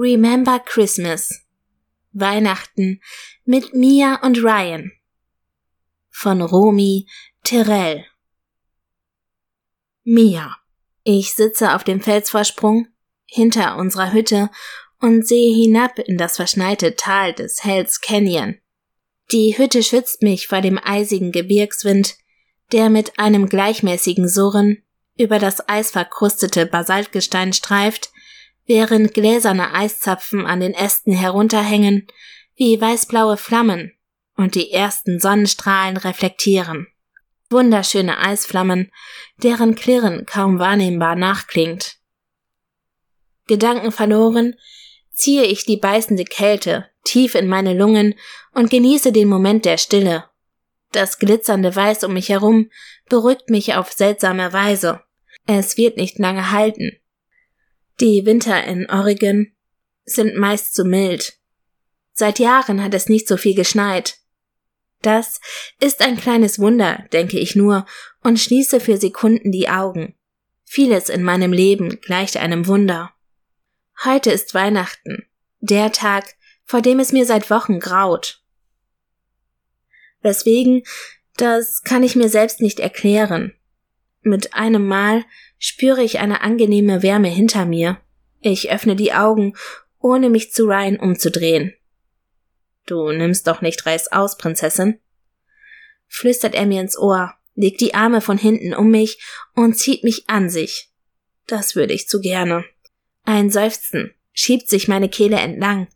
Remember Christmas. Weihnachten mit Mia und Ryan. Von Romy Terrell. Mia. Ich sitze auf dem Felsvorsprung hinter unserer Hütte und sehe hinab in das verschneite Tal des Hells Canyon. Die Hütte schützt mich vor dem eisigen Gebirgswind, der mit einem gleichmäßigen Surren über das eisverkrustete Basaltgestein streift während gläserne Eiszapfen an den Ästen herunterhängen wie weißblaue Flammen und die ersten Sonnenstrahlen reflektieren. Wunderschöne Eisflammen, deren Klirren kaum wahrnehmbar nachklingt. Gedanken verloren, ziehe ich die beißende Kälte tief in meine Lungen und genieße den Moment der Stille. Das glitzernde Weiß um mich herum beruhigt mich auf seltsame Weise. Es wird nicht lange halten. Die Winter in Oregon sind meist zu mild. Seit Jahren hat es nicht so viel geschneit. Das ist ein kleines Wunder, denke ich nur, und schließe für Sekunden die Augen. Vieles in meinem Leben gleicht einem Wunder. Heute ist Weihnachten, der Tag, vor dem es mir seit Wochen graut. Weswegen, das kann ich mir selbst nicht erklären. Mit einem Mal spüre ich eine angenehme Wärme hinter mir. Ich öffne die Augen, ohne mich zu Ryan umzudrehen. Du nimmst doch nicht Reis aus, Prinzessin? flüstert er mir ins Ohr, legt die Arme von hinten um mich und zieht mich an sich. Das würde ich zu gerne. Ein Seufzen schiebt sich meine Kehle entlang.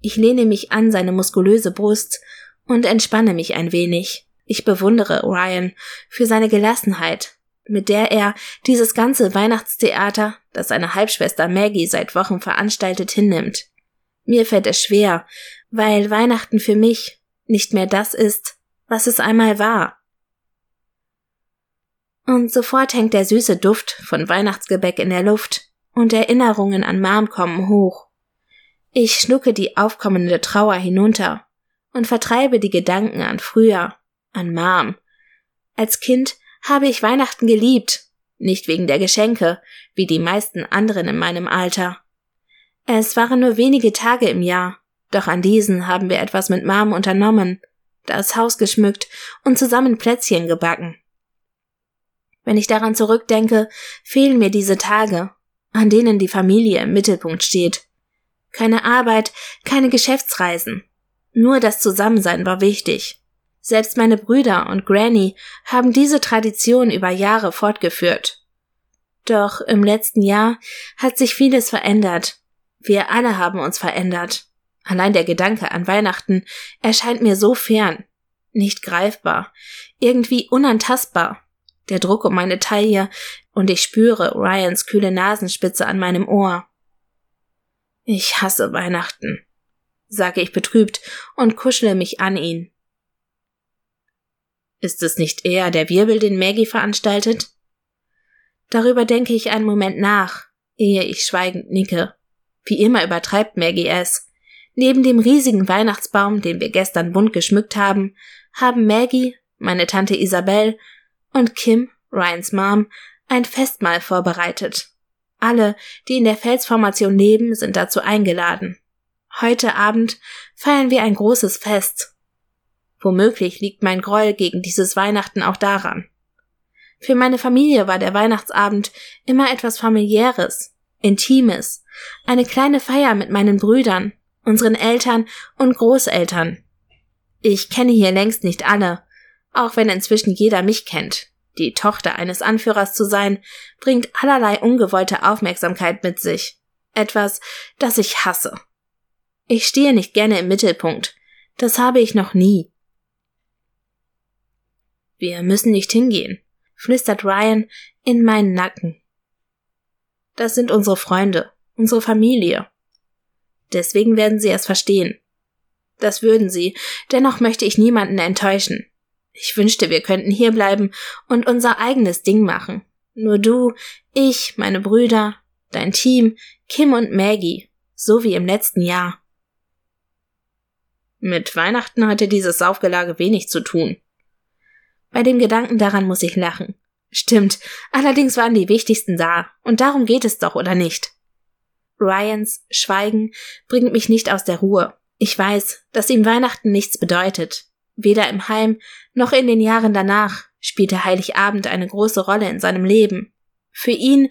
Ich lehne mich an seine muskulöse Brust und entspanne mich ein wenig. Ich bewundere Ryan für seine Gelassenheit, mit der er dieses ganze Weihnachtstheater, das seine Halbschwester Maggie seit Wochen veranstaltet, hinnimmt. Mir fällt es schwer, weil Weihnachten für mich nicht mehr das ist, was es einmal war. Und sofort hängt der süße Duft von Weihnachtsgebäck in der Luft und Erinnerungen an Mom kommen hoch. Ich schlucke die aufkommende Trauer hinunter und vertreibe die Gedanken an früher, an Mom. Als Kind habe ich Weihnachten geliebt, nicht wegen der Geschenke, wie die meisten anderen in meinem Alter. Es waren nur wenige Tage im Jahr, doch an diesen haben wir etwas mit Mom unternommen, das Haus geschmückt und zusammen Plätzchen gebacken. Wenn ich daran zurückdenke, fehlen mir diese Tage, an denen die Familie im Mittelpunkt steht. Keine Arbeit, keine Geschäftsreisen. Nur das Zusammensein war wichtig. Selbst meine Brüder und Granny haben diese Tradition über Jahre fortgeführt. Doch im letzten Jahr hat sich vieles verändert. Wir alle haben uns verändert. Allein der Gedanke an Weihnachten erscheint mir so fern, nicht greifbar, irgendwie unantastbar. Der Druck um meine Taille und ich spüre Ryans kühle Nasenspitze an meinem Ohr. Ich hasse Weihnachten, sage ich betrübt und kuschle mich an ihn. Ist es nicht eher der Wirbel, den Maggie veranstaltet? Darüber denke ich einen Moment nach, ehe ich schweigend nicke. Wie immer übertreibt Maggie es. Neben dem riesigen Weihnachtsbaum, den wir gestern bunt geschmückt haben, haben Maggie, meine Tante Isabel und Kim, Ryans Mom, ein Festmahl vorbereitet. Alle, die in der Felsformation leben, sind dazu eingeladen. Heute Abend feiern wir ein großes Fest, Womöglich liegt mein Groll gegen dieses Weihnachten auch daran. Für meine Familie war der Weihnachtsabend immer etwas familiäres, intimes, eine kleine Feier mit meinen Brüdern, unseren Eltern und Großeltern. Ich kenne hier längst nicht alle, auch wenn inzwischen jeder mich kennt. Die Tochter eines Anführers zu sein, bringt allerlei ungewollte Aufmerksamkeit mit sich. Etwas, das ich hasse. Ich stehe nicht gerne im Mittelpunkt. Das habe ich noch nie. Wir müssen nicht hingehen, flüstert Ryan in meinen Nacken. Das sind unsere Freunde, unsere Familie. Deswegen werden sie es verstehen. Das würden sie, dennoch möchte ich niemanden enttäuschen. Ich wünschte, wir könnten hierbleiben und unser eigenes Ding machen. Nur du, ich, meine Brüder, dein Team, Kim und Maggie, so wie im letzten Jahr. Mit Weihnachten hatte dieses Saufgelage wenig zu tun. Bei dem Gedanken daran muss ich lachen. Stimmt, allerdings waren die wichtigsten da, und darum geht es doch, oder nicht? Ryans Schweigen bringt mich nicht aus der Ruhe. Ich weiß, dass ihm Weihnachten nichts bedeutet. Weder im Heim noch in den Jahren danach spielte Heiligabend eine große Rolle in seinem Leben. Für ihn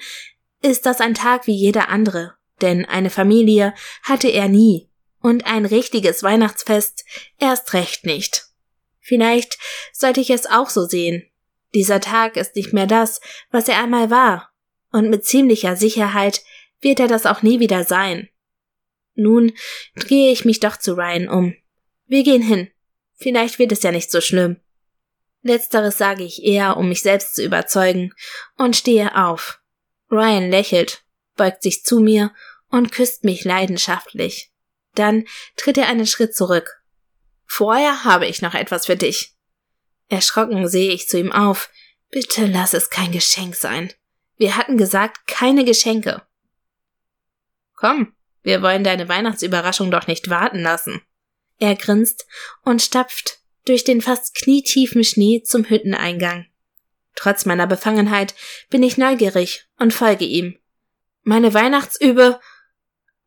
ist das ein Tag wie jeder andere, denn eine Familie hatte er nie und ein richtiges Weihnachtsfest erst recht nicht. Vielleicht sollte ich es auch so sehen. Dieser Tag ist nicht mehr das, was er einmal war, und mit ziemlicher Sicherheit wird er das auch nie wieder sein. Nun drehe ich mich doch zu Ryan um. Wir gehen hin. Vielleicht wird es ja nicht so schlimm. Letzteres sage ich eher, um mich selbst zu überzeugen, und stehe auf. Ryan lächelt, beugt sich zu mir und küsst mich leidenschaftlich. Dann tritt er einen Schritt zurück. Vorher habe ich noch etwas für dich. Erschrocken sehe ich zu ihm auf. Bitte lass es kein Geschenk sein. Wir hatten gesagt, keine Geschenke. Komm, wir wollen deine Weihnachtsüberraschung doch nicht warten lassen. Er grinst und stapft durch den fast knietiefen Schnee zum Hütteneingang. Trotz meiner Befangenheit bin ich neugierig und folge ihm. Meine Weihnachtsübe.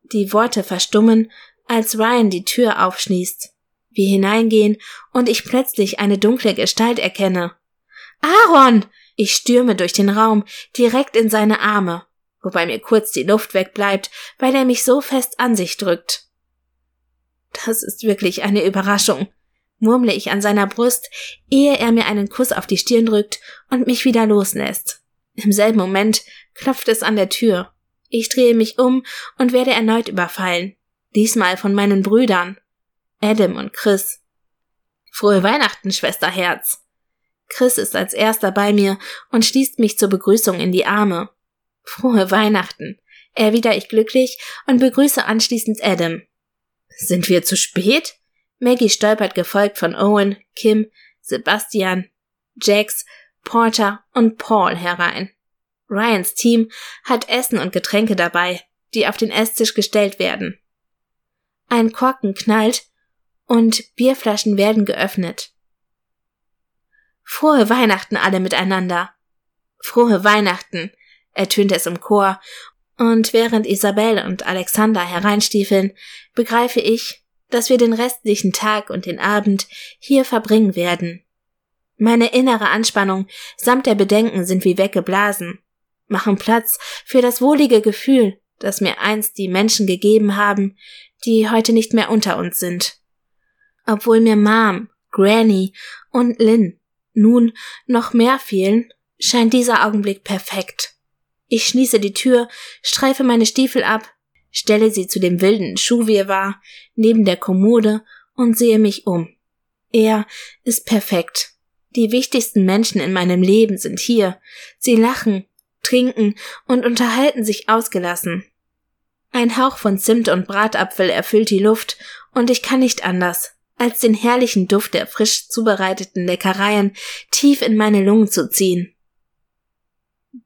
Die Worte verstummen, als Ryan die Tür aufschließt. Wir hineingehen und ich plötzlich eine dunkle Gestalt erkenne. Aaron! Ich stürme durch den Raum, direkt in seine Arme, wobei mir kurz die Luft wegbleibt, weil er mich so fest an sich drückt. Das ist wirklich eine Überraschung murmle ich an seiner Brust, ehe er mir einen Kuss auf die Stirn drückt und mich wieder loslässt. Im selben Moment klopft es an der Tür. Ich drehe mich um und werde erneut überfallen. Diesmal von meinen Brüdern. Adam und Chris. Frohe Weihnachten, Schwesterherz. Chris ist als erster bei mir und schließt mich zur Begrüßung in die Arme. Frohe Weihnachten, erwidere ich glücklich und begrüße anschließend Adam. Sind wir zu spät? Maggie stolpert gefolgt von Owen, Kim, Sebastian, Jax, Porter und Paul herein. Ryans Team hat Essen und Getränke dabei, die auf den Esstisch gestellt werden. Ein Korken knallt und Bierflaschen werden geöffnet. Frohe Weihnachten alle miteinander. Frohe Weihnachten, ertönt es im Chor, und während Isabel und Alexander hereinstiefeln, begreife ich, dass wir den restlichen Tag und den Abend hier verbringen werden. Meine innere Anspannung samt der Bedenken sind wie weggeblasen, machen Platz für das wohlige Gefühl, das mir einst die Menschen gegeben haben, die heute nicht mehr unter uns sind. Obwohl mir Mom, Granny und Lynn nun noch mehr fehlen, scheint dieser Augenblick perfekt. Ich schließe die Tür, streife meine Stiefel ab, stelle sie zu dem wilden Schuhwirrwarr neben der Kommode und sehe mich um. Er ist perfekt. Die wichtigsten Menschen in meinem Leben sind hier. Sie lachen, trinken und unterhalten sich ausgelassen. Ein Hauch von Zimt und Bratapfel erfüllt die Luft, und ich kann nicht anders, als den herrlichen Duft der frisch zubereiteten Leckereien tief in meine Lungen zu ziehen.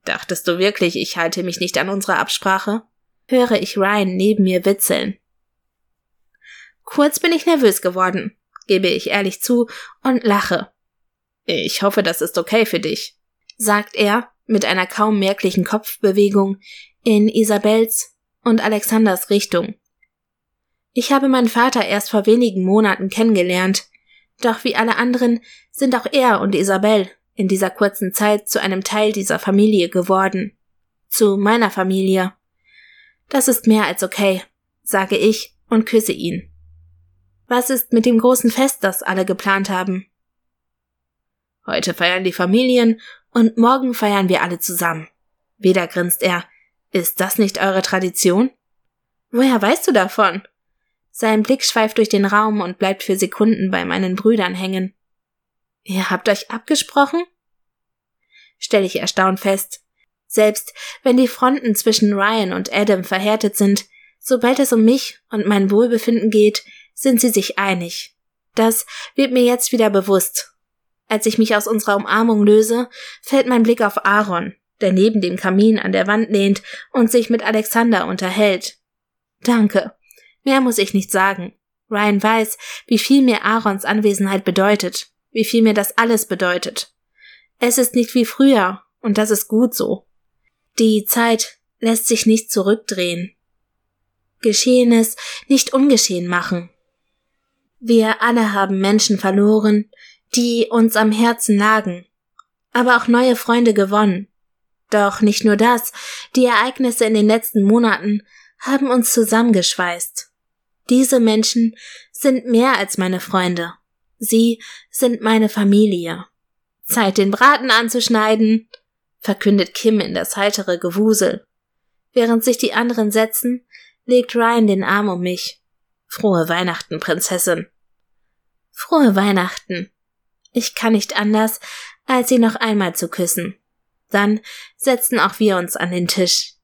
Dachtest du wirklich, ich halte mich nicht an unsere Absprache? höre ich Ryan neben mir witzeln. Kurz bin ich nervös geworden, gebe ich ehrlich zu und lache. Ich hoffe, das ist okay für dich, sagt er mit einer kaum merklichen Kopfbewegung in Isabels und Alexanders Richtung. Ich habe meinen Vater erst vor wenigen Monaten kennengelernt, doch wie alle anderen sind auch er und Isabel in dieser kurzen Zeit zu einem Teil dieser Familie geworden. Zu meiner Familie. Das ist mehr als okay, sage ich und küsse ihn. Was ist mit dem großen Fest, das alle geplant haben? Heute feiern die Familien und morgen feiern wir alle zusammen. Wieder grinst er. Ist das nicht eure Tradition? Woher weißt du davon? Sein Blick schweift durch den Raum und bleibt für Sekunden bei meinen Brüdern hängen. Ihr habt euch abgesprochen? Stell ich erstaunt fest. Selbst wenn die Fronten zwischen Ryan und Adam verhärtet sind, sobald es um mich und mein Wohlbefinden geht, sind sie sich einig. Das wird mir jetzt wieder bewusst. Als ich mich aus unserer Umarmung löse, fällt mein Blick auf Aaron, der neben dem Kamin an der Wand lehnt und sich mit Alexander unterhält. Danke. Mehr muss ich nicht sagen. Ryan weiß, wie viel mir Aarons Anwesenheit bedeutet, wie viel mir das alles bedeutet. Es ist nicht wie früher, und das ist gut so. Die Zeit lässt sich nicht zurückdrehen. Geschehenes nicht ungeschehen machen. Wir alle haben Menschen verloren, die uns am Herzen lagen, aber auch neue Freunde gewonnen. Doch nicht nur das, die Ereignisse in den letzten Monaten haben uns zusammengeschweißt. Diese Menschen sind mehr als meine Freunde. Sie sind meine Familie. Zeit, den Braten anzuschneiden, verkündet Kim in das heitere Gewusel. Während sich die anderen setzen, legt Ryan den Arm um mich. Frohe Weihnachten, Prinzessin. Frohe Weihnachten. Ich kann nicht anders, als sie noch einmal zu küssen. Dann setzten auch wir uns an den Tisch.